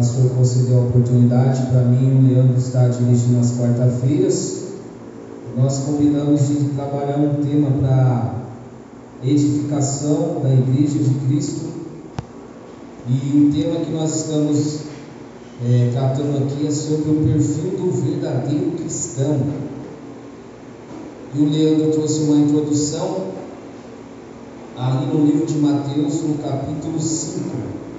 pastor concedeu a oportunidade para mim e o Leandro estar dirigindo as quarta-feiras. Nós combinamos de trabalhar um tema para edificação da Igreja de Cristo. E o tema que nós estamos é, tratando aqui é sobre o perfil do verdadeiro cristão. E o Leandro trouxe uma introdução ali no livro de Mateus, no capítulo 5.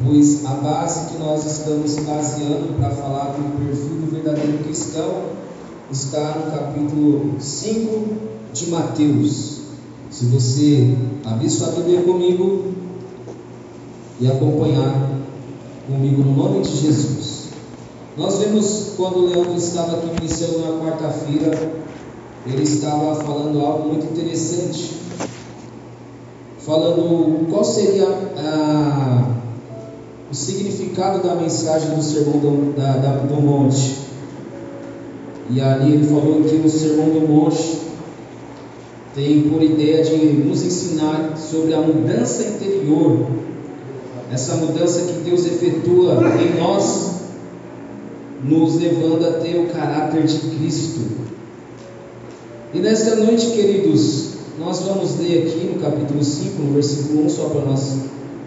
Pois a base que nós estamos baseando para falar do perfil do verdadeiro cristão está no capítulo 5 de Mateus. Se você abrir sua Bíblia comigo e acompanhar comigo no nome de Jesus. Nós vemos quando o Leandro estava aqui iniciando na quarta-feira, ele estava falando algo muito interessante falando qual seria a, o significado da mensagem do Sermão do, da, da, do Monte. E ali ele falou que o Sermão do Monte tem por ideia de nos ensinar sobre a mudança interior, essa mudança que Deus efetua em nós, nos levando a ter o caráter de Cristo. E nesta noite, queridos, nós vamos ler aqui no capítulo 5, no versículo 1, só para nós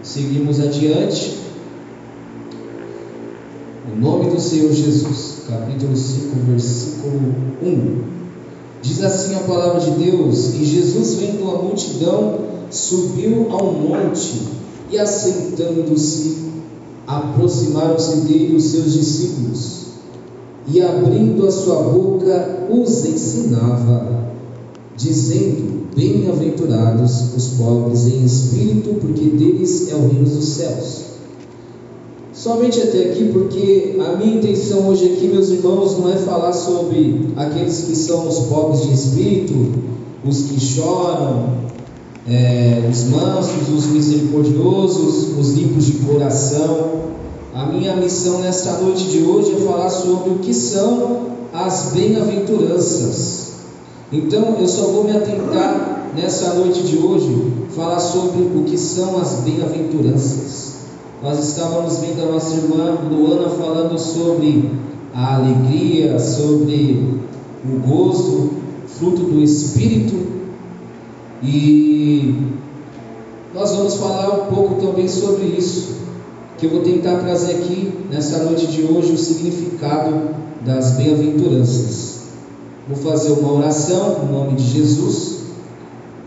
seguirmos adiante. Nome do Senhor Jesus, capítulo 5, versículo 1. Diz assim a palavra de Deus: E Jesus, vendo a multidão, subiu ao monte e, assentando-se, aproximaram-se dele os seus discípulos, e abrindo a sua boca, os ensinava, dizendo: Bem-aventurados os pobres em espírito, porque deles é o reino dos céus. Somente até aqui, porque a minha intenção hoje aqui, meus irmãos, não é falar sobre aqueles que são os pobres de espírito, os que choram, é, os mansos, os misericordiosos, os limpos de coração. A minha missão nesta noite de hoje é falar sobre o que são as bem-aventuranças. Então eu só vou me atentar nessa noite de hoje falar sobre o que são as bem-aventuranças. Nós estávamos vendo a nossa irmã Luana falando sobre a alegria, sobre o gozo, fruto do Espírito, e nós vamos falar um pouco também sobre isso, que eu vou tentar trazer aqui nessa noite de hoje o significado das bem-aventuranças. Vou fazer uma oração em nome de Jesus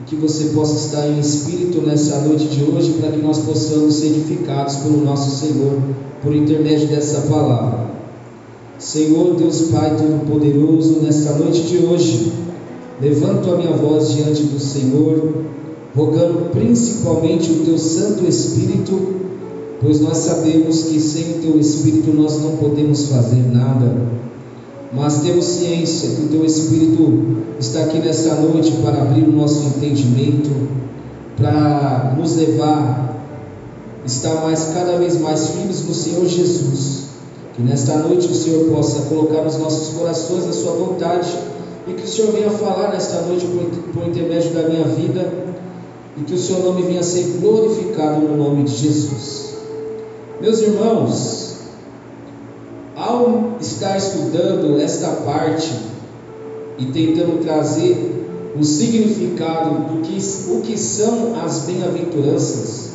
que você possa estar em espírito nessa noite de hoje para que nós possamos ser edificados pelo nosso Senhor por intermédio dessa palavra. Senhor Deus Pai Todo-Poderoso, nesta noite de hoje, levanto a minha voz diante do Senhor, rogando principalmente o Teu Santo Espírito, pois nós sabemos que sem o Teu Espírito nós não podemos fazer nada mas temos ciência que o Teu Espírito está aqui nesta noite para abrir o nosso entendimento, para nos levar a estar mais, cada vez mais firmes no Senhor Jesus. Que nesta noite o Senhor possa colocar nos nossos corações a Sua vontade e que o Senhor venha falar nesta noite por, por intermédio da minha vida e que o Seu nome venha ser glorificado no nome de Jesus. Meus irmãos, ao estar estudando esta parte e tentando trazer o significado do que, o que são as bem-aventuranças,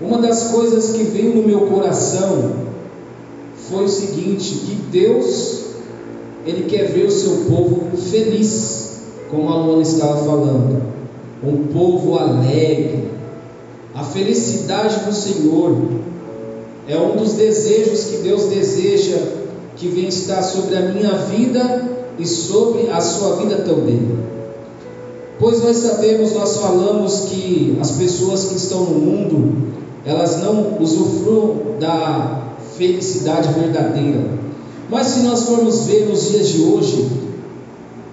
uma das coisas que veio no meu coração foi o seguinte: que Deus ele quer ver o seu povo feliz, como a Luana estava falando, um povo alegre, a felicidade do Senhor é um dos desejos que Deus deseja que venha estar sobre a minha vida e sobre a sua vida também. Pois nós sabemos, nós falamos que as pessoas que estão no mundo, elas não usufruam da felicidade verdadeira. Mas se nós formos ver nos dias de hoje,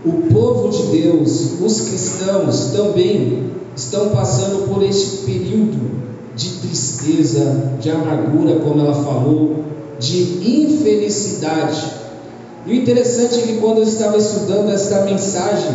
o povo de Deus, os cristãos também estão passando por este período de tristeza, de amargura, como ela falou, de infelicidade. E o interessante é que quando eu estava estudando esta mensagem,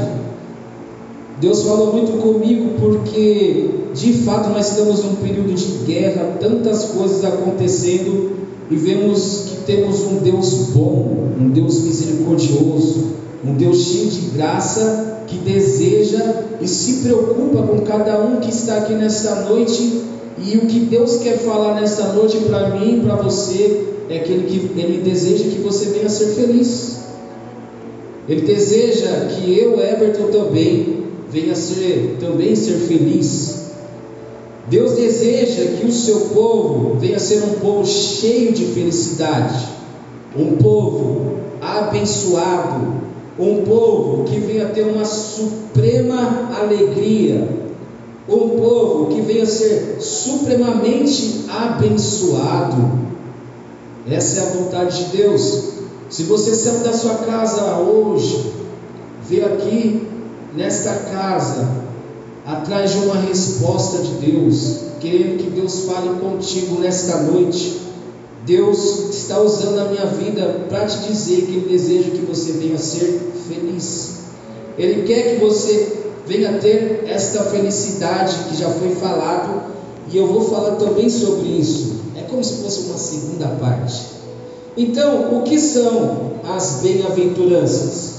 Deus falou muito comigo porque de fato nós estamos num período de guerra, tantas coisas acontecendo e vemos que temos um Deus bom, um Deus misericordioso, um Deus cheio de graça que deseja e se preocupa com cada um que está aqui nesta noite. E o que Deus quer falar nesta noite para mim e para você é que ele, que ele deseja que você venha ser feliz. Ele deseja que eu, Everton, também venha ser também ser feliz. Deus deseja que o seu povo venha ser um povo cheio de felicidade, um povo abençoado, um povo que venha ter uma suprema alegria, um povo que venha ser supremamente abençoado. Essa é a vontade de Deus. Se você saiu da sua casa hoje, veio aqui nesta casa, atrás de uma resposta de Deus, querendo que Deus fale contigo nesta noite. Deus está usando a minha vida para te dizer que Ele deseja que você venha ser feliz. Ele quer que você venha ter esta felicidade que já foi falado, e eu vou falar também sobre isso. É como se fosse uma segunda parte. Então, o que são as bem-aventuranças?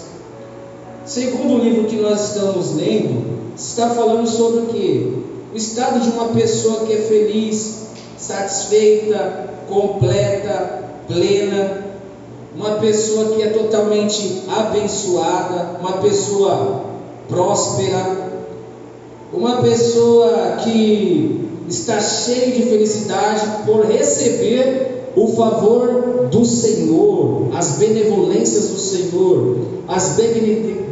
Segundo o livro que nós estamos lendo, está falando sobre o que? O estado de uma pessoa que é feliz, satisfeita, completa, plena, uma pessoa que é totalmente abençoada, uma pessoa próspera, uma pessoa que está cheia de felicidade por receber o favor do Senhor, as benevolências do Senhor, as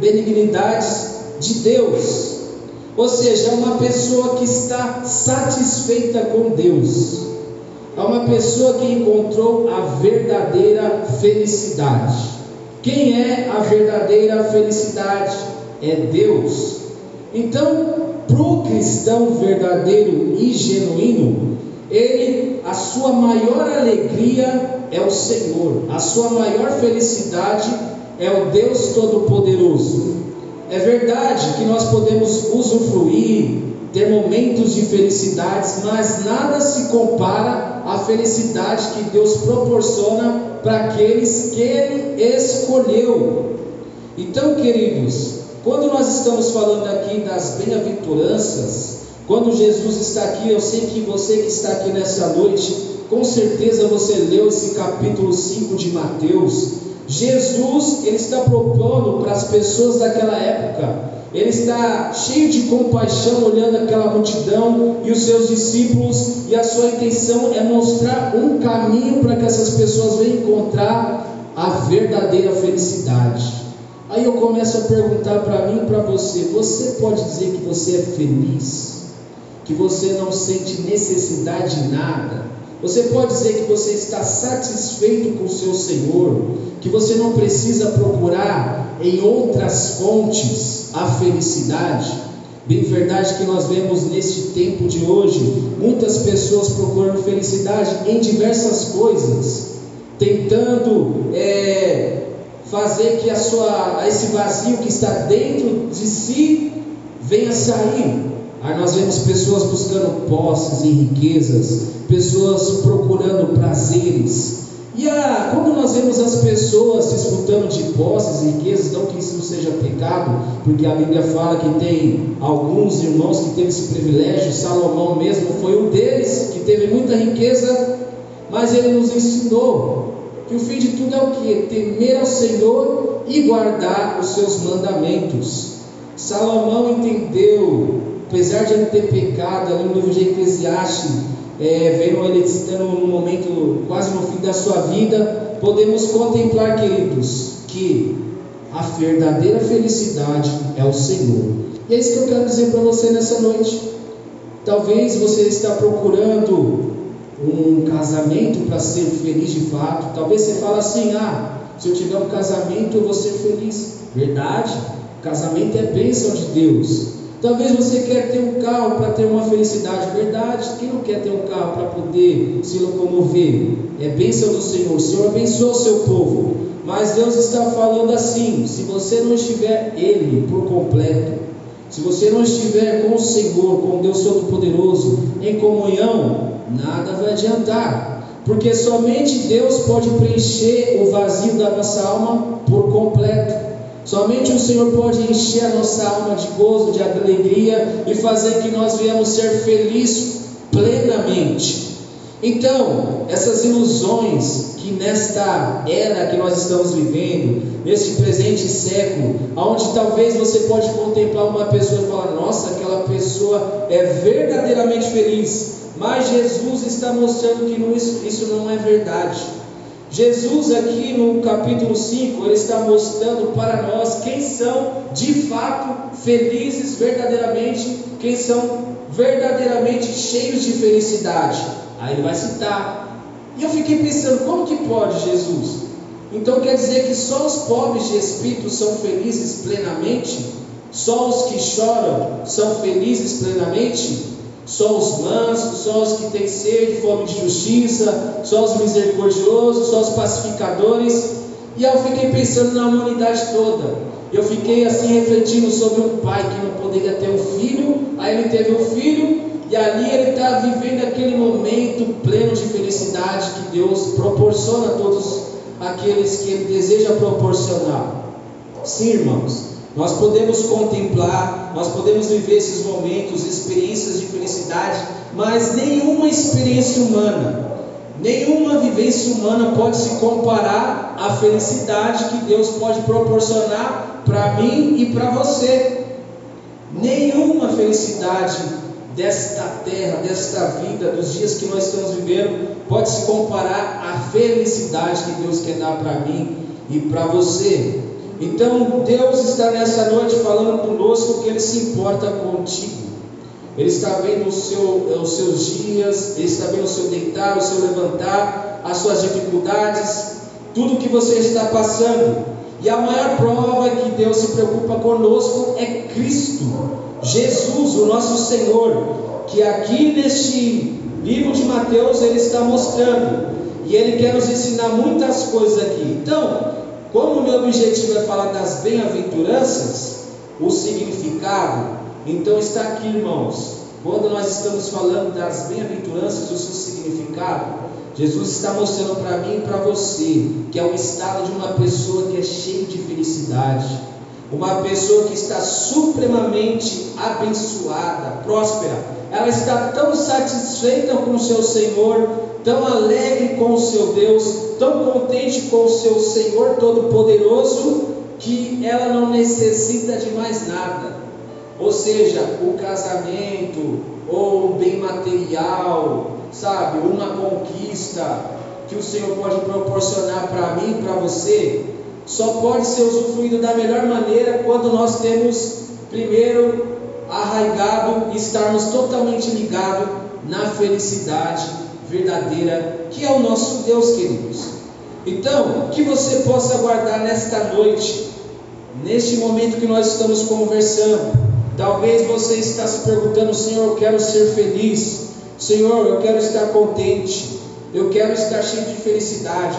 benignidades de Deus. Ou seja, é uma pessoa que está satisfeita com Deus. É uma pessoa que encontrou a verdadeira felicidade. Quem é a verdadeira felicidade? É Deus. Então, para o cristão verdadeiro e genuíno, ele, a sua maior alegria é o Senhor, a sua maior felicidade é o Deus Todo-Poderoso. É verdade que nós podemos usufruir, ter momentos de felicidades, mas nada se compara à felicidade que Deus proporciona para aqueles que Ele escolheu. Então, queridos, quando nós estamos falando aqui das bem-aventuranças, quando Jesus está aqui, eu sei que você que está aqui nessa noite, com certeza você leu esse capítulo 5 de Mateus, Jesus ele está propondo para as pessoas daquela época, ele está cheio de compaixão olhando aquela multidão e os seus discípulos, e a sua intenção é mostrar um caminho para que essas pessoas venham encontrar a verdadeira felicidade. Aí eu começo a perguntar para mim e para você: você pode dizer que você é feliz? Que você não sente necessidade de nada? Você pode dizer que você está satisfeito com o seu Senhor, que você não precisa procurar em outras fontes a felicidade. Bem verdade que nós vemos neste tempo de hoje muitas pessoas procurando felicidade em diversas coisas, tentando é, fazer que a sua, esse vazio que está dentro de si venha sair. Aí nós vemos pessoas buscando posses e riquezas, pessoas procurando prazeres. E a, quando nós vemos as pessoas desfrutando de posses e riquezas, não que isso seja pecado, porque a Bíblia fala que tem alguns irmãos que teve esse privilégio, Salomão mesmo foi um deles, que teve muita riqueza, mas ele nos ensinou que o fim de tudo é o que? Temer ao Senhor e guardar os seus mandamentos. Salomão entendeu apesar de ele ter pecado, ali no livro de Eclesiastes, é, vendo ele estando no momento quase no fim da sua vida, podemos contemplar, queridos, que a verdadeira felicidade é o Senhor. E é isso que eu quero dizer para você nessa noite. Talvez você está procurando um casamento para ser feliz de fato. Talvez você fale assim: ah, se eu tiver um casamento eu vou ser feliz. Verdade, casamento é bênção de Deus. Talvez você quer ter um carro para ter uma felicidade, verdade. Quem não quer ter um carro para poder se locomover? É bênção do Senhor. O Senhor abençoa o seu povo. Mas Deus está falando assim: se você não estiver Ele por completo, se você não estiver com o Senhor, com Deus Todo-Poderoso, em comunhão, nada vai adiantar, porque somente Deus pode preencher o vazio da nossa alma por completo. Somente o Senhor pode encher a nossa alma de gozo, de alegria e fazer que nós venhamos ser felizes plenamente. Então, essas ilusões que nesta era que nós estamos vivendo, neste presente século, onde talvez você pode contemplar uma pessoa e falar: "Nossa, aquela pessoa é verdadeiramente feliz". Mas Jesus está mostrando que isso não é verdade. Jesus aqui no capítulo 5, ele está mostrando para nós quem são de fato felizes verdadeiramente, quem são verdadeiramente cheios de felicidade. Aí ele vai citar. E eu fiquei pensando, como que pode Jesus? Então quer dizer que só os pobres de espírito são felizes plenamente? Só os que choram são felizes plenamente? Só os mansos, só os que têm sede, fome de justiça, só os misericordiosos, só os pacificadores. E eu fiquei pensando na humanidade toda. Eu fiquei assim refletindo sobre um pai que não poderia ter um filho, aí ele teve um filho, e ali ele está vivendo aquele momento pleno de felicidade que Deus proporciona a todos aqueles que ele deseja proporcionar. Sim, irmãos, nós podemos contemplar, nós podemos viver esses momentos, experiências de felicidade, mas nenhuma experiência humana, nenhuma vivência humana pode se comparar à felicidade que Deus pode proporcionar para mim e para você. Nenhuma felicidade desta terra, desta vida, dos dias que nós estamos vivendo, pode se comparar à felicidade que Deus quer dar para mim e para você. Então Deus está nessa noite falando conosco que Ele se importa contigo. Ele está vendo seu, os seus dias, Ele está vendo o seu deitar, o seu levantar, as suas dificuldades, tudo que você está passando. E a maior prova que Deus se preocupa conosco é Cristo, Jesus, o nosso Senhor, que aqui neste livro de Mateus ele está mostrando, e ele quer nos ensinar muitas coisas aqui. Então, como o meu objetivo é falar das bem-aventuranças, o significado, então está aqui, irmãos. Quando nós estamos falando das bem-aventuranças, o seu significado, Jesus está mostrando para mim e para você que é o estado de uma pessoa que é cheia de felicidade, uma pessoa que está supremamente abençoada, próspera. Ela está tão satisfeita com o seu Senhor, tão alegre com o seu Deus, tão contente com o seu Senhor Todo-Poderoso que ela não necessita de mais nada. Ou seja, o casamento, ou um bem material, sabe, uma conquista que o Senhor pode proporcionar para mim para você, só pode ser usufruído da melhor maneira quando nós temos primeiro arraigado e estarmos totalmente ligados na felicidade verdadeira, que é o nosso Deus, queridos. Então, que você possa guardar nesta noite, neste momento que nós estamos conversando. Talvez você está se perguntando, Senhor, eu quero ser feliz. Senhor, eu quero estar contente. Eu quero estar cheio de felicidade.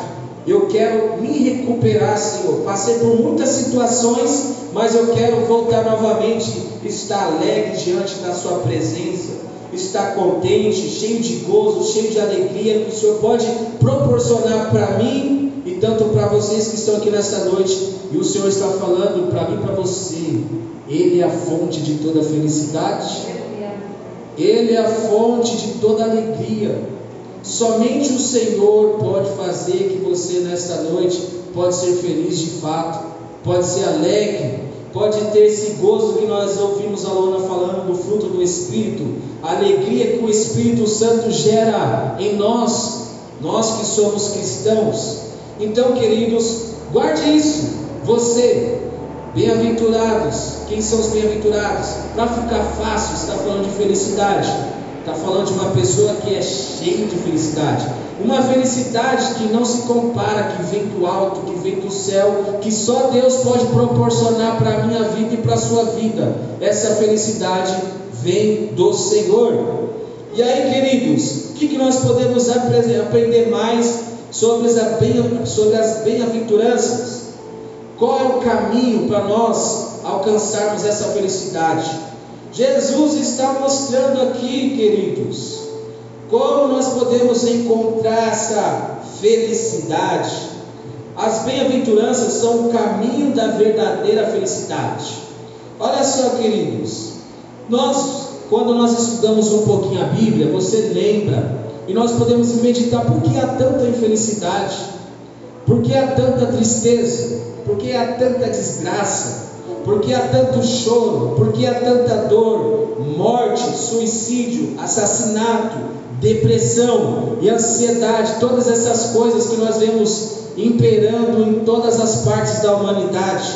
Eu quero me recuperar, Senhor. Passei por muitas situações, mas eu quero voltar novamente, estar alegre diante da Sua presença estar contente, cheio de gozo, cheio de alegria que o Senhor pode proporcionar para mim e tanto para vocês que estão aqui nesta noite. E o Senhor está falando para mim e para você. Ele é a fonte de toda felicidade. Ele é a fonte de toda alegria. Somente o Senhor pode fazer que você nesta noite pode ser feliz de fato, pode ser alegre, pode ter esse gozo que nós ouvimos a Lona falando do fruto do Espírito, a alegria que o Espírito Santo gera em nós, nós que somos cristãos. Então, queridos, guarde isso. Você, bem-aventurados, quem são os bem-aventurados? Para ficar fácil, está falando de felicidade. Está falando de uma pessoa que é cheia de felicidade. Uma felicidade que não se compara, que vem do alto, que vem do céu, que só Deus pode proporcionar para a minha vida e para a sua vida. Essa felicidade vem do Senhor. E aí, queridos, o que, que nós podemos aprender mais sobre as bem-aventuranças? Qual é o caminho para nós alcançarmos essa felicidade? Jesus está mostrando aqui, queridos, como nós podemos encontrar essa felicidade. As bem-aventuranças são o caminho da verdadeira felicidade. Olha só, queridos, nós, quando nós estudamos um pouquinho a Bíblia, você lembra, e nós podemos meditar por que há tanta infelicidade, por que há tanta tristeza, por que há tanta desgraça, por que há tanto choro, por que há tanta dor, morte, suicídio, assassinato, depressão e ansiedade, todas essas coisas que nós vemos imperando em todas as partes da humanidade.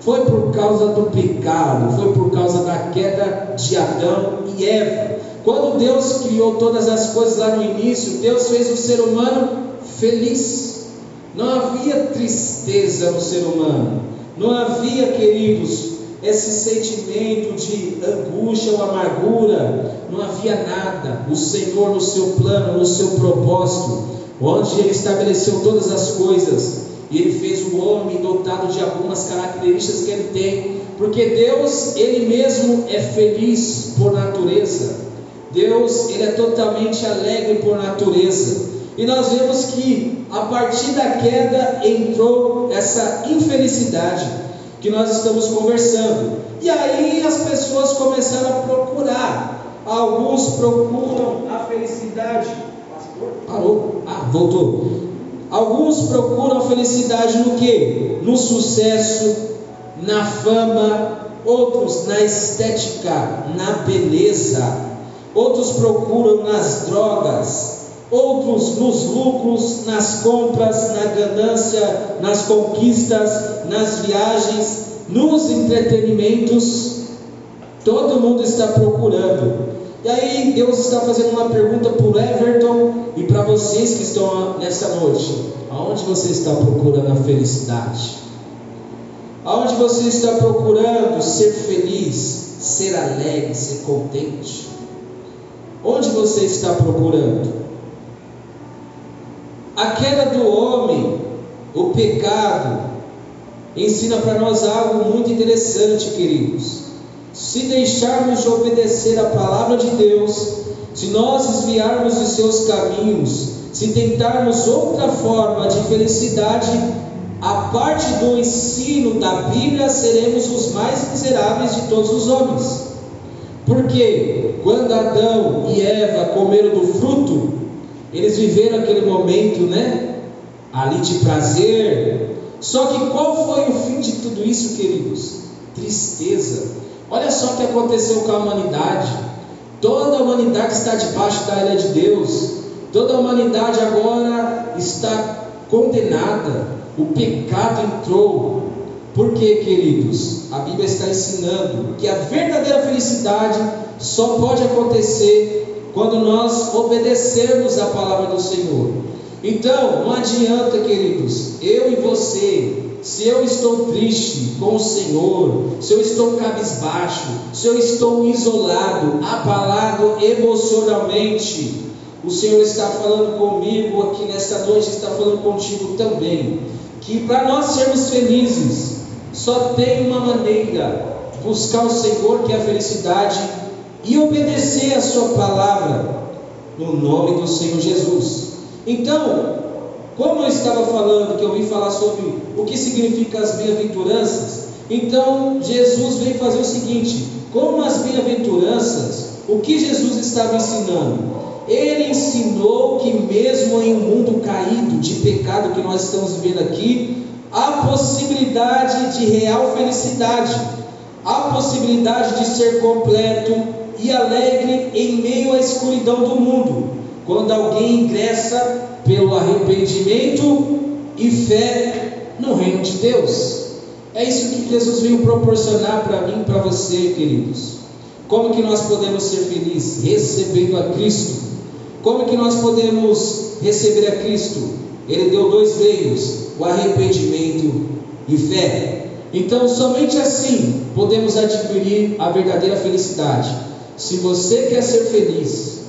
Foi por causa do pecado, foi por causa da queda de Adão e Eva. Quando Deus criou todas as coisas lá no início, Deus fez o ser humano feliz. Não havia tristeza no ser humano. Não havia, queridos, esse sentimento de angústia ou amargura, não havia nada. O Senhor, no seu plano, no seu propósito, onde Ele estabeleceu todas as coisas, e Ele fez o homem dotado de algumas características que Ele tem, porque Deus, Ele mesmo é feliz por natureza. Deus, Ele é totalmente alegre por natureza. E nós vemos que a partir da queda entrou essa infelicidade que nós estamos conversando. E aí as pessoas começaram a procurar. Alguns procuram a felicidade. Parou? Ah, voltou. Alguns procuram a felicidade no que? No sucesso, na fama, outros na estética, na beleza, outros procuram nas drogas, outros nos lucros, nas compras, na ganância, nas conquistas, nas viagens, nos entretenimentos. Todo mundo está procurando. E aí Deus está fazendo uma pergunta para Everton e para vocês que estão nessa noite. Aonde você está procurando a felicidade? Aonde você está procurando ser feliz, ser alegre, ser contente? Onde você está procurando? A queda do homem, o pecado, ensina para nós algo muito interessante, queridos. Se deixarmos de obedecer a palavra de Deus, se nós desviarmos de seus caminhos, se tentarmos outra forma de felicidade, a parte do ensino da Bíblia, seremos os mais miseráveis de todos os homens. Porque quando Adão e Eva comeram do fruto, eles viveram aquele momento, né? Ali de prazer. Só que qual foi o fim de tudo isso, queridos? Tristeza. Olha só o que aconteceu com a humanidade. Toda a humanidade está debaixo da ilha de Deus. Toda a humanidade agora está condenada. O pecado entrou. Por quê, queridos? A Bíblia está ensinando que a verdadeira felicidade só pode acontecer quando nós obedecermos a palavra do Senhor. Então, não adianta, queridos, eu e você, se eu estou triste com o Senhor, se eu estou cabisbaixo, se eu estou isolado, abalado emocionalmente, o Senhor está falando comigo aqui nesta noite, está falando contigo também, que para nós sermos felizes, só tem uma maneira: buscar o Senhor, que é a felicidade e obedecer a Sua palavra no nome do Senhor Jesus. Então, como eu estava falando, que eu vim falar sobre o que significa as bem-aventuranças, então Jesus veio fazer o seguinte: como as bem-aventuranças, o que Jesus estava ensinando? Ele ensinou que, mesmo em um mundo caído de pecado que nós estamos vivendo aqui, há possibilidade de real felicidade, há possibilidade de ser completo, e alegre em meio à escuridão do mundo, quando alguém ingressa pelo arrependimento e fé no reino de Deus. É isso que Jesus veio proporcionar para mim e para você, queridos. Como que nós podemos ser felizes? Recebendo a Cristo. Como que nós podemos receber a Cristo? Ele deu dois meios: o arrependimento e fé. Então, somente assim podemos adquirir a verdadeira felicidade. Se você quer ser feliz,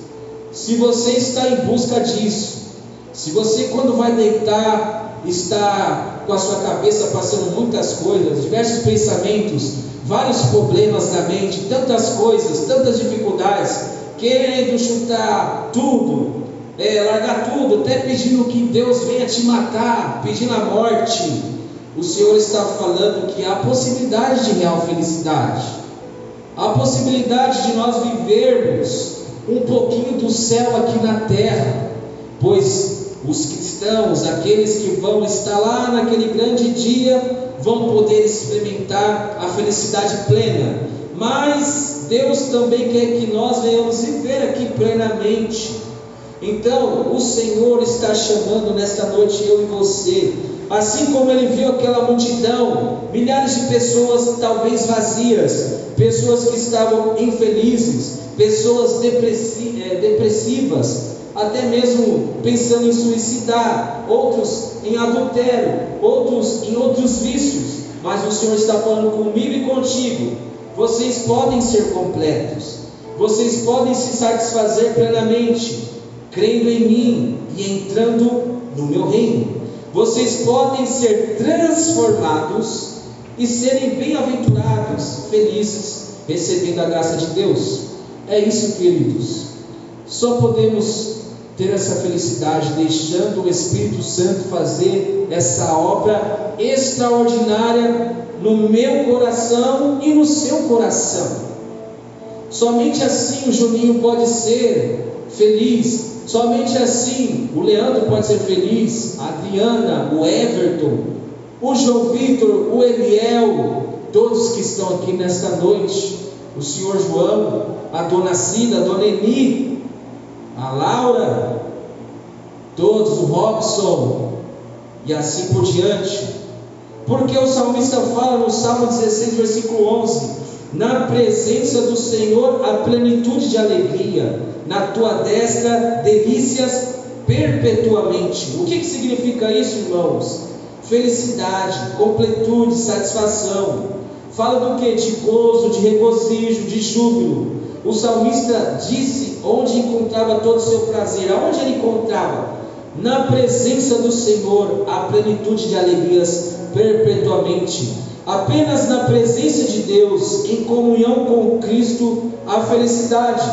se você está em busca disso, se você quando vai deitar está com a sua cabeça passando muitas coisas, diversos pensamentos, vários problemas na mente, tantas coisas, tantas dificuldades, querendo chutar tudo, é, largar tudo, até pedindo que Deus venha te matar, pedindo a morte. O Senhor está falando que há possibilidade de real felicidade, há possibilidade de nós vivermos um pouquinho do céu aqui na terra, pois os cristãos, aqueles que vão estar lá naquele grande dia, vão poder experimentar a felicidade plena. Mas Deus também quer que nós venhamos viver aqui plenamente. Então, o Senhor está chamando nesta noite eu e você, assim como ele viu aquela multidão, milhares de pessoas talvez vazias, pessoas que estavam infelizes, pessoas eh, depressivas, até mesmo pensando em suicidar, outros em adultério, outros em outros vícios. Mas o Senhor está falando comigo e contigo. Vocês podem ser completos, vocês podem se satisfazer plenamente, crendo em mim e entrando no meu reino. Vocês podem ser transformados e serem bem-aventurados, felizes, recebendo a graça de Deus. É isso, queridos. Só podemos ter essa felicidade deixando o Espírito Santo fazer essa obra extraordinária no meu coração e no seu coração. Somente assim o Juninho pode ser feliz, somente assim o Leandro pode ser feliz, a Adriana, o Everton, o João Vitor, o Eliel, todos que estão aqui nesta noite, o senhor João, a dona Cida, a dona Eni, a Laura, todos, o Robson, e assim por diante. Porque o salmista fala no Salmo 16, versículo 11: Na presença do Senhor há plenitude de alegria, na tua destra delícias perpetuamente. O que, que significa isso, irmãos? Felicidade, completude, satisfação. Fala do que? De gozo, de regozijo, de júbilo. O salmista disse onde encontrava todo o seu prazer. Aonde ele encontrava? Na presença do Senhor, a plenitude de alegrias perpetuamente. Apenas na presença de Deus, em comunhão com Cristo, a felicidade.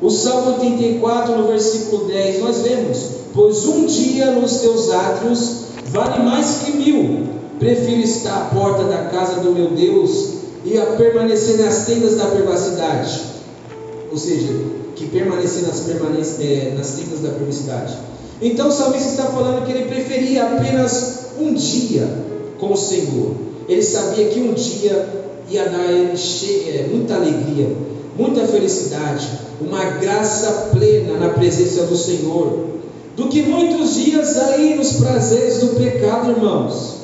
O Salmo 84, no versículo 10, nós vemos: Pois um dia nos teus átrios vale mais que mil. Prefiro estar à porta da casa do meu Deus e a permanecer nas tendas da privacidade. Ou seja, que permanecer nas, permanece, é, nas tendas da privacidade. Então o salmista está falando que ele preferia apenas um dia com o Senhor. Ele sabia que um dia ia dar a ele cheia, muita alegria, muita felicidade, uma graça plena na presença do Senhor, do que muitos dias aí nos prazeres do pecado, irmãos,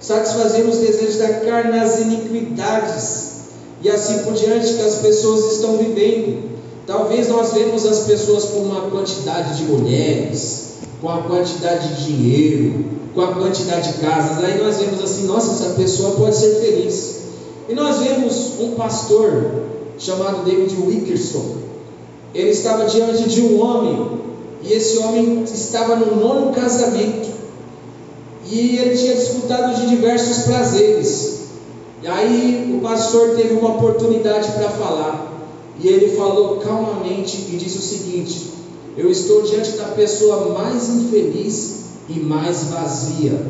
satisfazendo os desejos da carne, as iniquidades e assim por diante que as pessoas estão vivendo. Talvez nós vemos as pessoas com uma quantidade de mulheres, com a quantidade de dinheiro, com a quantidade de casas. Aí nós vemos assim, nossa, essa pessoa pode ser feliz. E nós vemos um pastor chamado David Wickerson. Ele estava diante de um homem, e esse homem estava no nono casamento. E ele tinha desfrutado de diversos prazeres. E aí o pastor teve uma oportunidade para falar. E ele falou calmamente e disse o seguinte: Eu estou diante da pessoa mais infeliz e mais vazia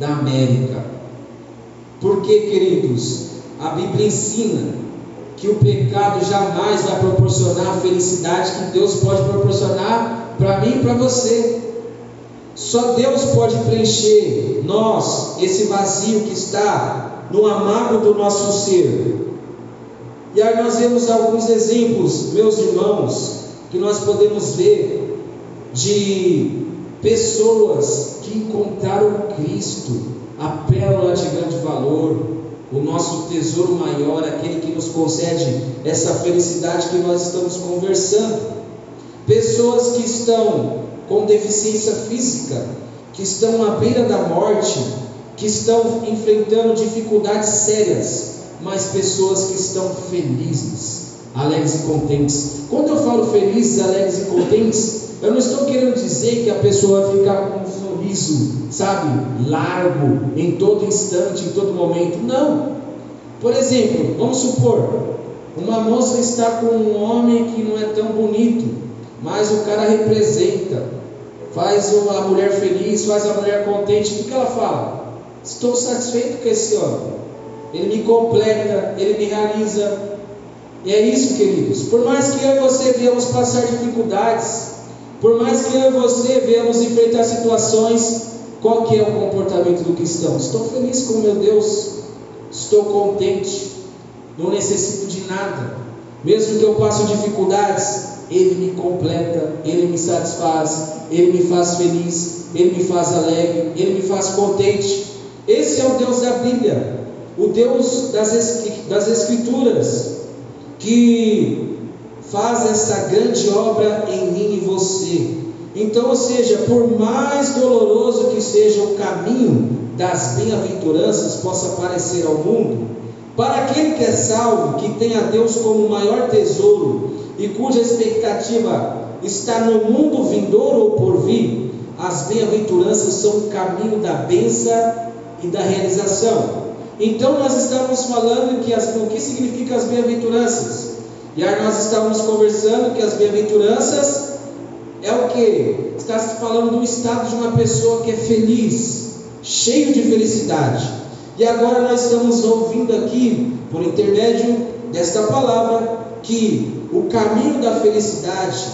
da América. Porque, queridos, a Bíblia ensina que o pecado jamais vai proporcionar a felicidade que Deus pode proporcionar para mim e para você. Só Deus pode preencher nós, esse vazio que está no amargo do nosso ser. E aí nós vemos alguns exemplos, meus irmãos, que nós podemos ver de pessoas que encontraram Cristo, a pérola de grande valor, o nosso tesouro maior, aquele que nos concede essa felicidade que nós estamos conversando. Pessoas que estão com deficiência física, que estão à beira da morte, que estão enfrentando dificuldades sérias, mas pessoas que estão felizes, alegres e contentes. Quando eu falo felizes, alegres e contentes, eu não estou querendo dizer que a pessoa vai ficar com um sorriso, sabe, largo em todo instante, em todo momento. Não. Por exemplo, vamos supor, uma moça está com um homem que não é tão bonito, mas o cara representa, faz a mulher feliz, faz a mulher contente. O que ela fala? Estou satisfeito com esse homem. Ele me completa, ele me realiza. E é isso, queridos. Por mais que eu e você venhamos passar dificuldades, por mais que eu e você venhamos enfrentar situações, qual que é o comportamento do cristão? Estou feliz com meu Deus, estou contente, não necessito de nada. Mesmo que eu passe dificuldades, Ele me completa, Ele me satisfaz, Ele me faz feliz, Ele me faz alegre, Ele me faz contente. Esse é o Deus da Bíblia, o Deus das, das Escrituras, que faz essa grande obra em mim e você. Então, ou seja, por mais doloroso que seja o caminho das bem-aventuranças possa parecer ao mundo, para aquele que é salvo, que tem a Deus como maior tesouro e cuja expectativa está no mundo vindouro ou por vir, as bem-aventuranças são o caminho da benção e da realização. Então nós estamos falando que as, o que significa as bem-aventuranças. E aí nós estávamos conversando que as bem-aventuranças é o que? Está se falando do estado de uma pessoa que é feliz, cheio de felicidade. E agora nós estamos ouvindo aqui, por intermédio desta palavra, que o caminho da felicidade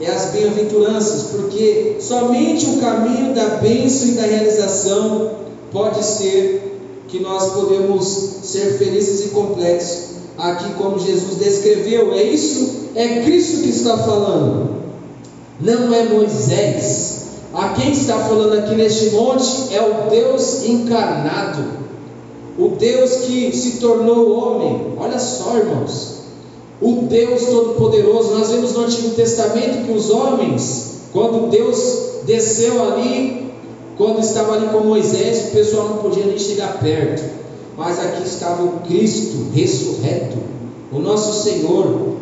é as bem-aventuranças, porque somente o caminho da bênção e da realização pode ser que nós podemos ser felizes e completos, aqui como Jesus descreveu. É isso, é Cristo que está falando, não é Moisés. A quem está falando aqui neste monte é o Deus encarnado o Deus que se tornou homem. Olha só, irmãos. O Deus Todo-Poderoso. Nós vemos no Antigo Testamento que os homens, quando Deus desceu ali, quando estava ali com Moisés, o pessoal não podia nem chegar perto. Mas aqui estava o Cristo ressurreto, o nosso Senhor,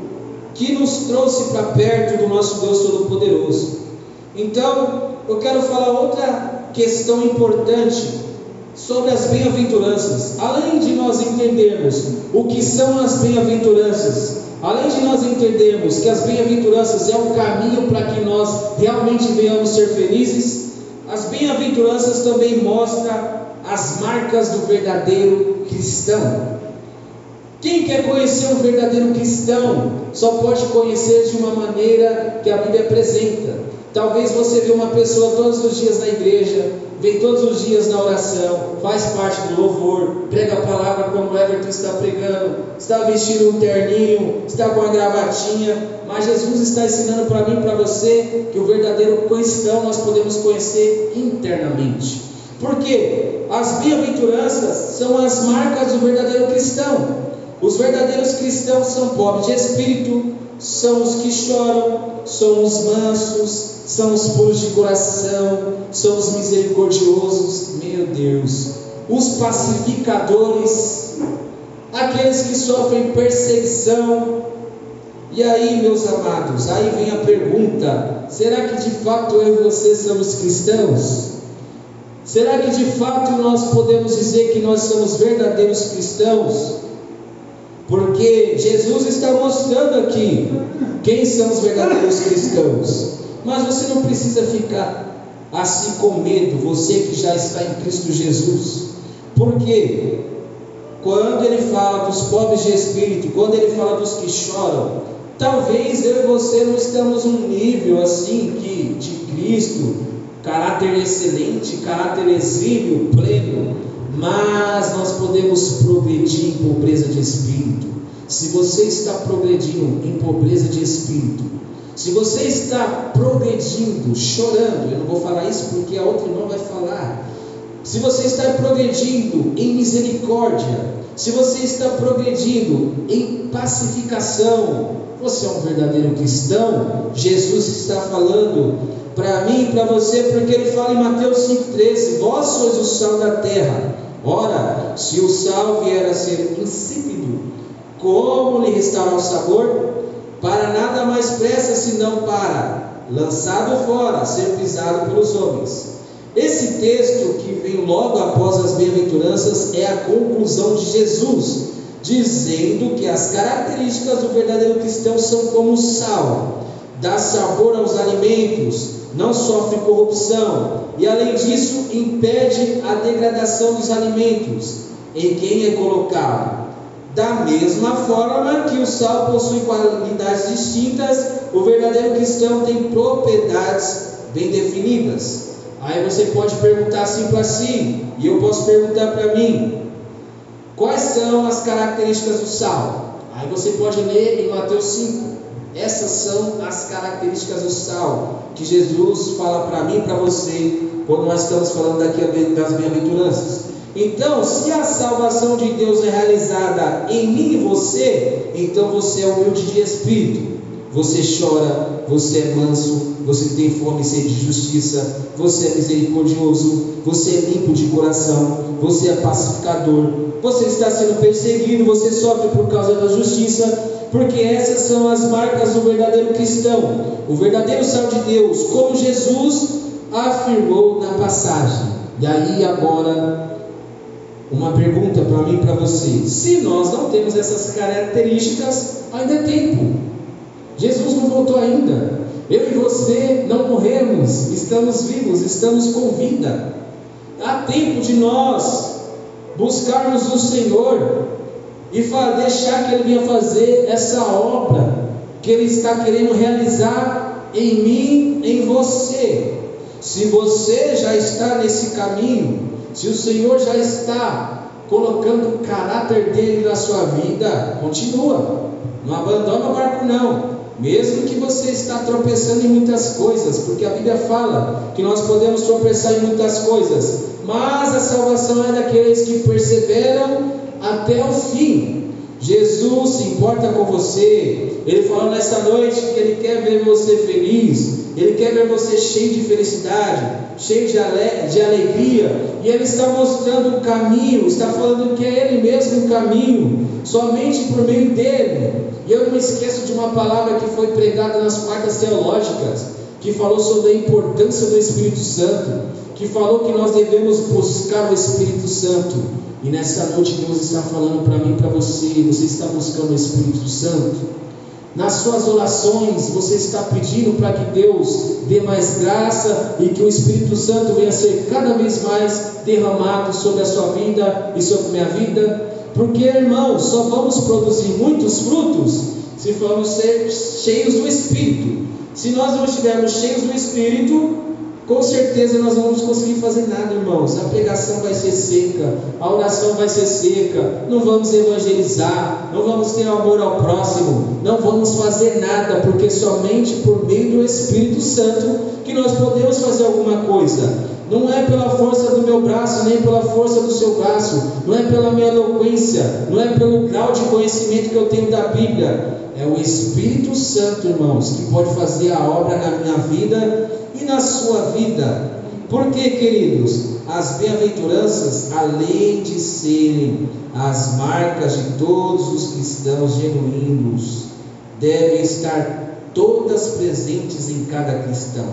que nos trouxe para perto do nosso Deus Todo-Poderoso. Então, eu quero falar outra questão importante sobre as bem-aventuranças. Além de nós entendermos o que são as bem-aventuranças, além de nós entendermos que as bem-aventuranças é o caminho para que nós realmente venhamos ser felizes, as bem-aventuranças também mostram as marcas do verdadeiro cristão. Quem quer conhecer um verdadeiro cristão só pode conhecer de uma maneira que a Bíblia apresenta. Talvez você vê uma pessoa todos os dias na igreja, vem todos os dias na oração, faz parte do louvor, prega a palavra como o Everton está pregando, está vestindo um terninho, está com a gravatinha, mas Jesus está ensinando para mim e para você que o verdadeiro cristão nós podemos conhecer internamente. Porque as bem-aventuranças são as marcas do verdadeiro cristão. Os verdadeiros cristãos são pobres de espírito, são os que choram, são os mansos, são os puros de coração, são os misericordiosos, meu Deus, os pacificadores, aqueles que sofrem perseguição. E aí, meus amados, aí vem a pergunta: será que de fato eu e você somos cristãos? Será que de fato nós podemos dizer que nós somos verdadeiros cristãos? Porque Jesus está mostrando aqui quem são os verdadeiros cristãos. Mas você não precisa ficar assim com medo, você que já está em Cristo Jesus. Porque quando ele fala dos pobres de espírito, quando ele fala dos que choram, talvez eu e você não estamos num nível assim que de Cristo, caráter excelente, caráter exílio, pleno, mas nós podemos progredir em pobreza de espírito. Se você está progredindo em pobreza de espírito, se você está progredindo, chorando, eu não vou falar isso porque a outra irmã vai falar. Se você está progredindo em misericórdia, se você está progredindo em pacificação, você é um verdadeiro cristão. Jesus está falando para mim e para você, porque ele fala em Mateus 5,13: Vós sois o sal da terra. Ora, se o sal vier a ser insípido, como lhe restaurar o sabor? Para nada mais presta senão para lançado fora, ser pisado pelos homens. Esse texto que vem logo após as bem-aventuranças é a conclusão de Jesus, dizendo que as características do verdadeiro cristão são como sal, dá sabor aos alimentos, não sofre corrupção e, além disso, impede a degradação dos alimentos em quem é colocado. Da mesma forma que o sal possui qualidades distintas, o verdadeiro cristão tem propriedades bem definidas. Aí você pode perguntar assim para si, e eu posso perguntar para mim: quais são as características do sal? Aí você pode ler em Mateus 5. Essas são as características do sal que Jesus fala para mim e para você quando nós estamos falando daqui das bem-aventuranças. Então, se a salvação de Deus é realizada em mim e você, então você é humilde de espírito. Você chora, você é manso, você tem fome e sede de justiça, você é misericordioso, você é limpo de coração, você é pacificador, você está sendo perseguido, você sofre por causa da justiça, porque essas são as marcas do verdadeiro cristão, o verdadeiro sal de Deus, como Jesus afirmou na passagem. E aí agora uma pergunta para mim e para você: se nós não temos essas características, ainda é tempo. Jesus não voltou ainda. Eu e você não morremos, estamos vivos, estamos com vida. Há tempo de nós buscarmos o Senhor e deixar que Ele venha fazer essa obra que Ele está querendo realizar em mim, em você. Se você já está nesse caminho, se o Senhor já está colocando o caráter dele na sua vida, continua. Não abandona o barco não. Mesmo que você está tropeçando em muitas coisas, porque a Bíblia fala que nós podemos tropeçar em muitas coisas, mas a salvação é daqueles que perseveram até o fim. Jesus se importa com você. Ele falou nessa noite que ele quer ver você feliz. Ele quer ver você cheio de felicidade, cheio de, ale de alegria. E ele está mostrando o caminho, está falando que é ele mesmo o caminho, somente por meio dele. E eu não esqueço de uma palavra que foi pregada nas quartas teológicas, que falou sobre a importância do Espírito Santo, que falou que nós devemos buscar o Espírito Santo. E nessa noite Deus está falando para mim para você, você está buscando o Espírito Santo. Nas suas orações, você está pedindo para que Deus dê mais graça e que o Espírito Santo venha ser cada vez mais derramado sobre a sua vida e sobre a minha vida. Porque, irmãos, só vamos produzir muitos frutos se formos ser cheios do Espírito. Se nós não estivermos cheios do Espírito, com certeza nós não vamos conseguir fazer nada, irmãos. A pregação vai ser seca, a oração vai ser seca, não vamos evangelizar, não vamos ter amor ao próximo, não vamos fazer nada, porque somente por meio do Espírito Santo que nós podemos fazer alguma coisa. Não é pela força do meu braço, nem pela força do seu braço, não é pela minha eloquência, não é pelo grau de conhecimento que eu tenho da Bíblia. É o Espírito Santo, irmãos, que pode fazer a obra na minha vida e na sua vida. Porque, queridos, as bem-aventuranças, além de serem as marcas de todos os cristãos genuínos, devem estar todas presentes em cada cristão.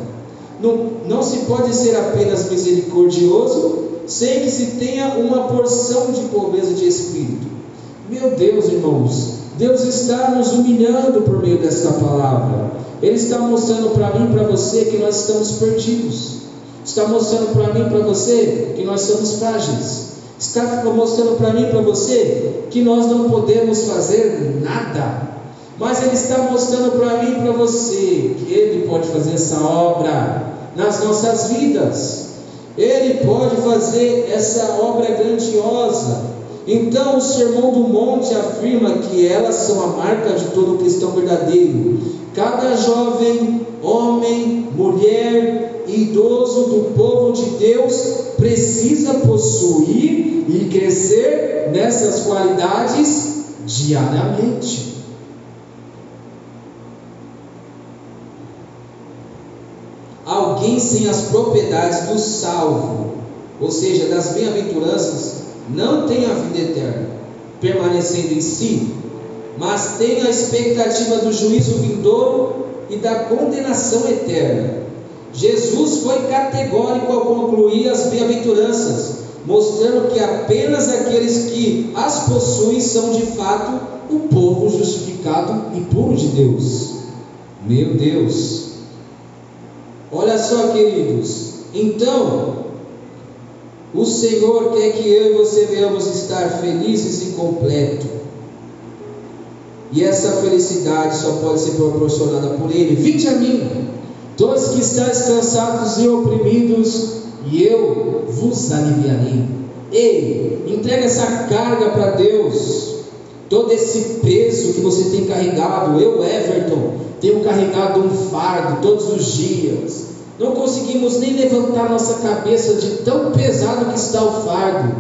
Não, não se pode ser apenas misericordioso sem que se tenha uma porção de pobreza de espírito. Meu Deus, irmãos, Deus está nos humilhando por meio desta palavra. Ele está mostrando para mim e para você que nós estamos perdidos. Está mostrando para mim e para você que nós somos frágeis. Está mostrando para mim e para você que nós não podemos fazer nada. Mas Ele está mostrando para mim e para você que Ele pode fazer essa obra nas nossas vidas. Ele pode fazer essa obra grandiosa. Então, o Sermão do Monte afirma que elas são a marca de todo cristão verdadeiro. Cada jovem, homem, mulher, idoso do povo de Deus precisa possuir e crescer nessas qualidades diariamente. alguém sem as propriedades do salvo, ou seja, das bem-aventuranças, não tem a vida eterna, permanecendo em si, mas tem a expectativa do juízo vindouro e da condenação eterna. Jesus foi categórico ao concluir as bem-aventuranças, mostrando que apenas aqueles que as possuem são de fato o povo justificado e puro de Deus. Meu Deus! Olha só, queridos. Então, o Senhor quer que eu e você venhamos estar felizes e completos. E essa felicidade só pode ser proporcionada por Ele. Vinde a mim, todos que estáis cansados e oprimidos, e eu vos aliviarei. Ei, entrega essa carga para Deus. Todo esse peso que você tem carregado, eu, Everton, tenho carregado um fardo todos os dias. Não conseguimos nem levantar nossa cabeça de tão pesado que está o fardo,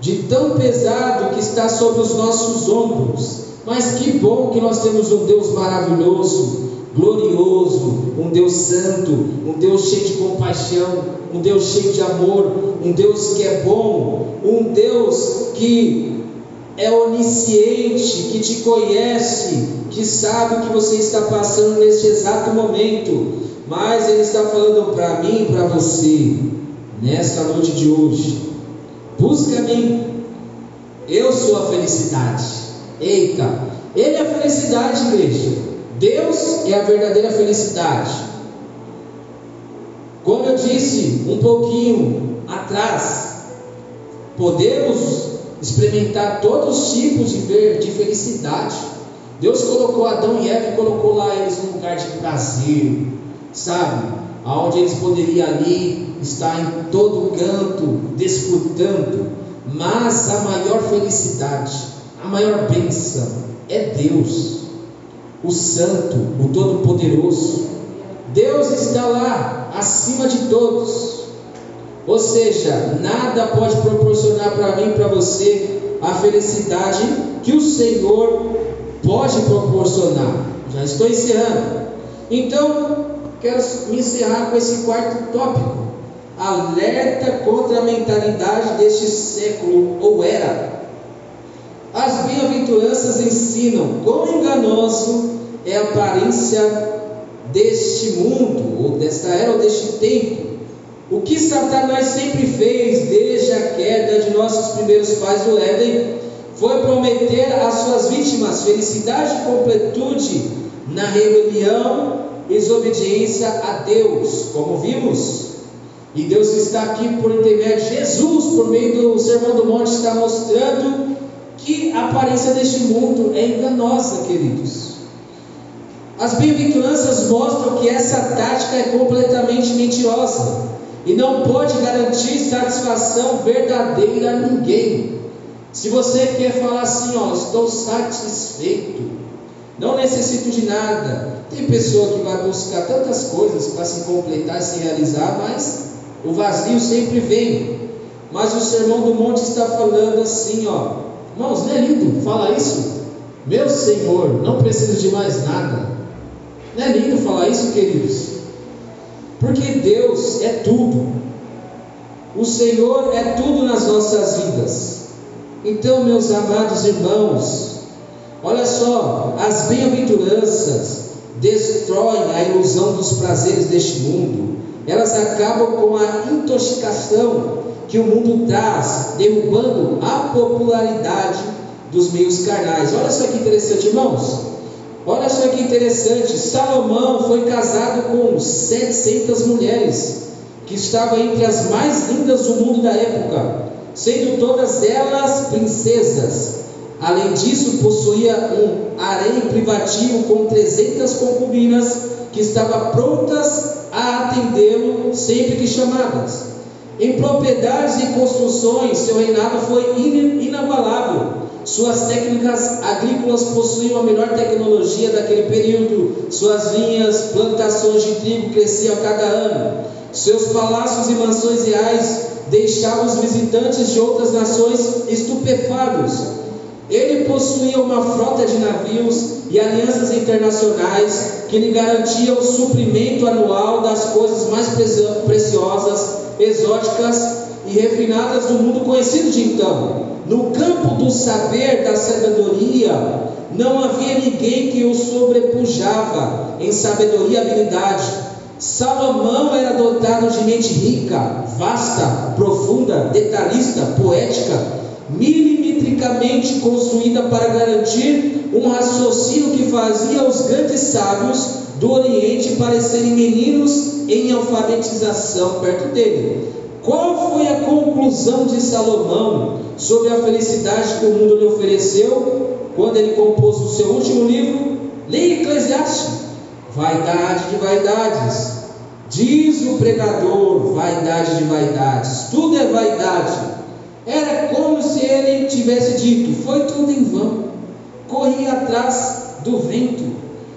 de tão pesado que está sobre os nossos ombros. Mas que bom que nós temos um Deus maravilhoso, glorioso, um Deus santo, um Deus cheio de compaixão, um Deus cheio de amor, um Deus que é bom, um Deus que é onisciente, que te conhece, que sabe o que você está passando neste exato momento. Mas Ele está falando para mim e para você, nesta noite de hoje: busca mim, eu sou a felicidade. Eita, Ele é a felicidade, igreja. Deus é a verdadeira felicidade. Como eu disse um pouquinho atrás, podemos experimentar todos os tipos de, de felicidade. Deus colocou Adão e Eva e colocou lá eles num lugar de prazer, sabe? Aonde eles poderiam ali estar em todo canto, desfrutando, mas a maior felicidade, a maior bênção é Deus, o Santo, o Todo-Poderoso. Deus está lá, acima de todos. Ou seja, nada pode proporcionar para mim para você a felicidade que o Senhor pode proporcionar. Já estou encerrando. Então, quero me encerrar com esse quarto tópico. Alerta contra a mentalidade deste século ou era. As bem-aventuranças ensinam quão enganoso é a aparência deste mundo, ou desta era, ou deste tempo. O que Satanás sempre fez desde a queda de nossos primeiros pais do Éden foi prometer às suas vítimas felicidade e completude na rebelião desobediência a Deus, como vimos. E Deus está aqui por intermédio de Jesus, por meio do Sermão do Monte, está mostrando que a aparência deste mundo é enganosa, queridos. As bem-aventuranças mostram que essa tática é completamente mentirosa e não pode garantir satisfação verdadeira a ninguém. Se você quer falar assim, ó, estou satisfeito, não necessito de nada. Tem pessoa que vai buscar tantas coisas para se completar e se realizar, mas o vazio sempre vem. Mas o Sermão do Monte está falando assim, ó, irmãos, não é lindo? Fala isso. Meu Senhor, não preciso de mais nada. Não é lindo falar isso, queridos? Porque Deus é tudo. O Senhor é tudo nas nossas vidas. Então, meus amados irmãos, olha só, as bem-aventuranças destroem a ilusão dos prazeres deste mundo. Elas acabam com a intoxicação que o mundo traz, derrubando a popularidade dos meios carnais. Olha só que interessante, irmãos. Olha só que interessante. Salomão foi casado com 700 mulheres, que estavam entre as mais lindas do mundo da época sendo todas elas princesas. Além disso, possuía um harém privativo com 300 concubinas que estavam prontas a atendê-lo sempre que chamadas. Em propriedades e construções, seu reinado foi inabalável. Suas técnicas agrícolas possuíam a melhor tecnologia daquele período. Suas vinhas, plantações de trigo cresciam cada ano. Seus palácios e mansões reais deixava os visitantes de outras nações estupefados. Ele possuía uma frota de navios e alianças internacionais que lhe garantia o suprimento anual das coisas mais preciosas, exóticas e refinadas do mundo conhecido de então. No campo do saber, da sabedoria, não havia ninguém que o sobrepujava em sabedoria e habilidade. Salomão era dotado de mente rica, vasta, profunda, detalhista, poética, milimetricamente construída para garantir um raciocínio que fazia os grandes sábios do Oriente parecerem meninos em alfabetização perto dele. Qual foi a conclusão de Salomão sobre a felicidade que o mundo lhe ofereceu quando ele compôs o seu último livro? Leia Eclesiastes. Vaidade de vaidades. Diz o pregador, vaidade de vaidades. Tudo é vaidade. Era como se ele tivesse dito: foi tudo em vão. Corri atrás do vento.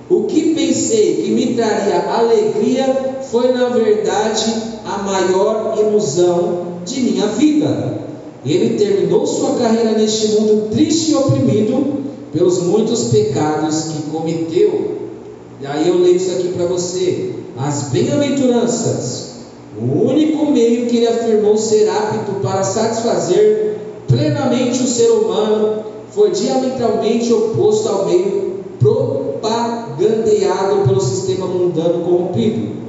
O que pensei que me traria alegria foi, na verdade, a maior ilusão de minha vida. Ele terminou sua carreira neste mundo triste e oprimido pelos muitos pecados que cometeu. E aí eu leio isso aqui para você. As bem-aventuranças o único meio que ele afirmou ser apto para satisfazer plenamente o ser humano foi diametralmente oposto ao meio propagandeado pelo sistema mundano corrompido.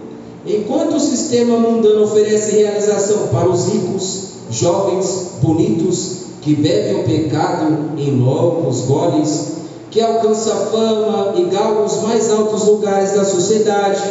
Enquanto o sistema mundano oferece realização para os ricos, jovens, bonitos, que bebem o pecado em longos goles, que alcança fama e galga os mais altos lugares da sociedade,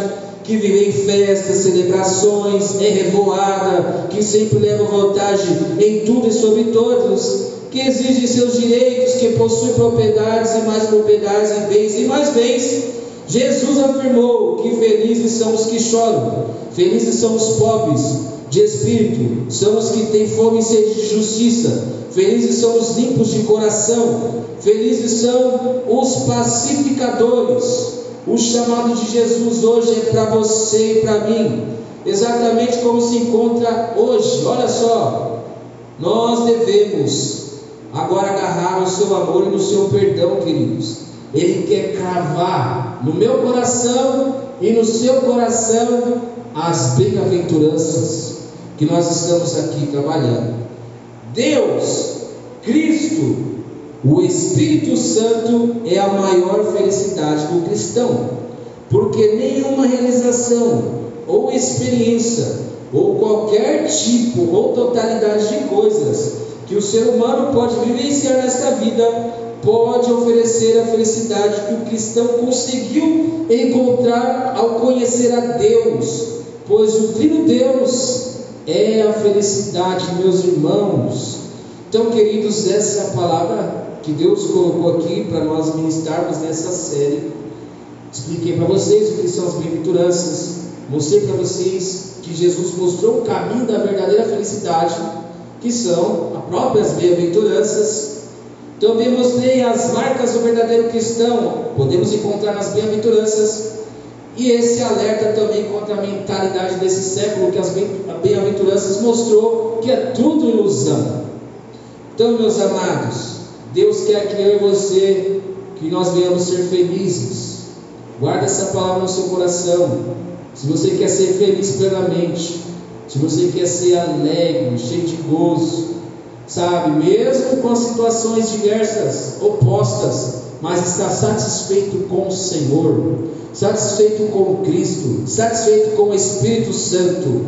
que vive em festas, celebrações, é revoada, que sempre leva vantagem em tudo e sobre todos, que exige seus direitos, que possui propriedades e mais propriedades e bens e mais bens. Jesus afirmou que felizes são os que choram, felizes são os pobres de espírito, são os que têm fome e sede de justiça, felizes são os limpos de coração, felizes são os pacificadores. O chamado de Jesus hoje é para você e para mim, exatamente como se encontra hoje. Olha só, nós devemos agora agarrar no seu amor e no seu perdão, queridos. Ele quer cravar no meu coração e no seu coração as bem-aventuranças que nós estamos aqui trabalhando. Deus, Cristo, o Espírito Santo é a maior felicidade do cristão, porque nenhuma realização ou experiência ou qualquer tipo ou totalidade de coisas que o ser humano pode vivenciar nesta vida pode oferecer a felicidade que o cristão conseguiu encontrar ao conhecer a Deus, pois o Trino Deus é a felicidade, meus irmãos. Então, queridos, essa palavra que Deus colocou aqui para nós ministrarmos nessa série. Expliquei para vocês o que são as bem-aventuranças, mostrei para vocês que Jesus mostrou o caminho da verdadeira felicidade, que são as próprias bem-aventuranças. Também mostrei as marcas do verdadeiro cristão, podemos encontrar nas bem-aventuranças. E esse alerta também contra a mentalidade desse século, que as bem-aventuranças mostrou que é tudo ilusão. Então, meus amados, Deus quer que eu e você, que nós venhamos ser felizes. Guarda essa palavra no seu coração. Se você quer ser feliz plenamente, se você quer ser alegre, cheio de gozo, sabe, mesmo com situações diversas, opostas, mas está satisfeito com o Senhor, satisfeito com Cristo, satisfeito com o Espírito Santo,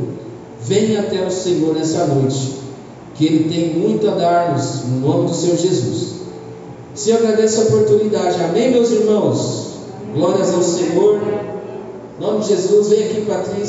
venha até o Senhor nessa noite, que Ele tem muito a dar-nos, no nome do Senhor Jesus. Se agradece a oportunidade. Amém, meus irmãos? Glórias ao Senhor. Em nome de Jesus, vem aqui, Patrícia.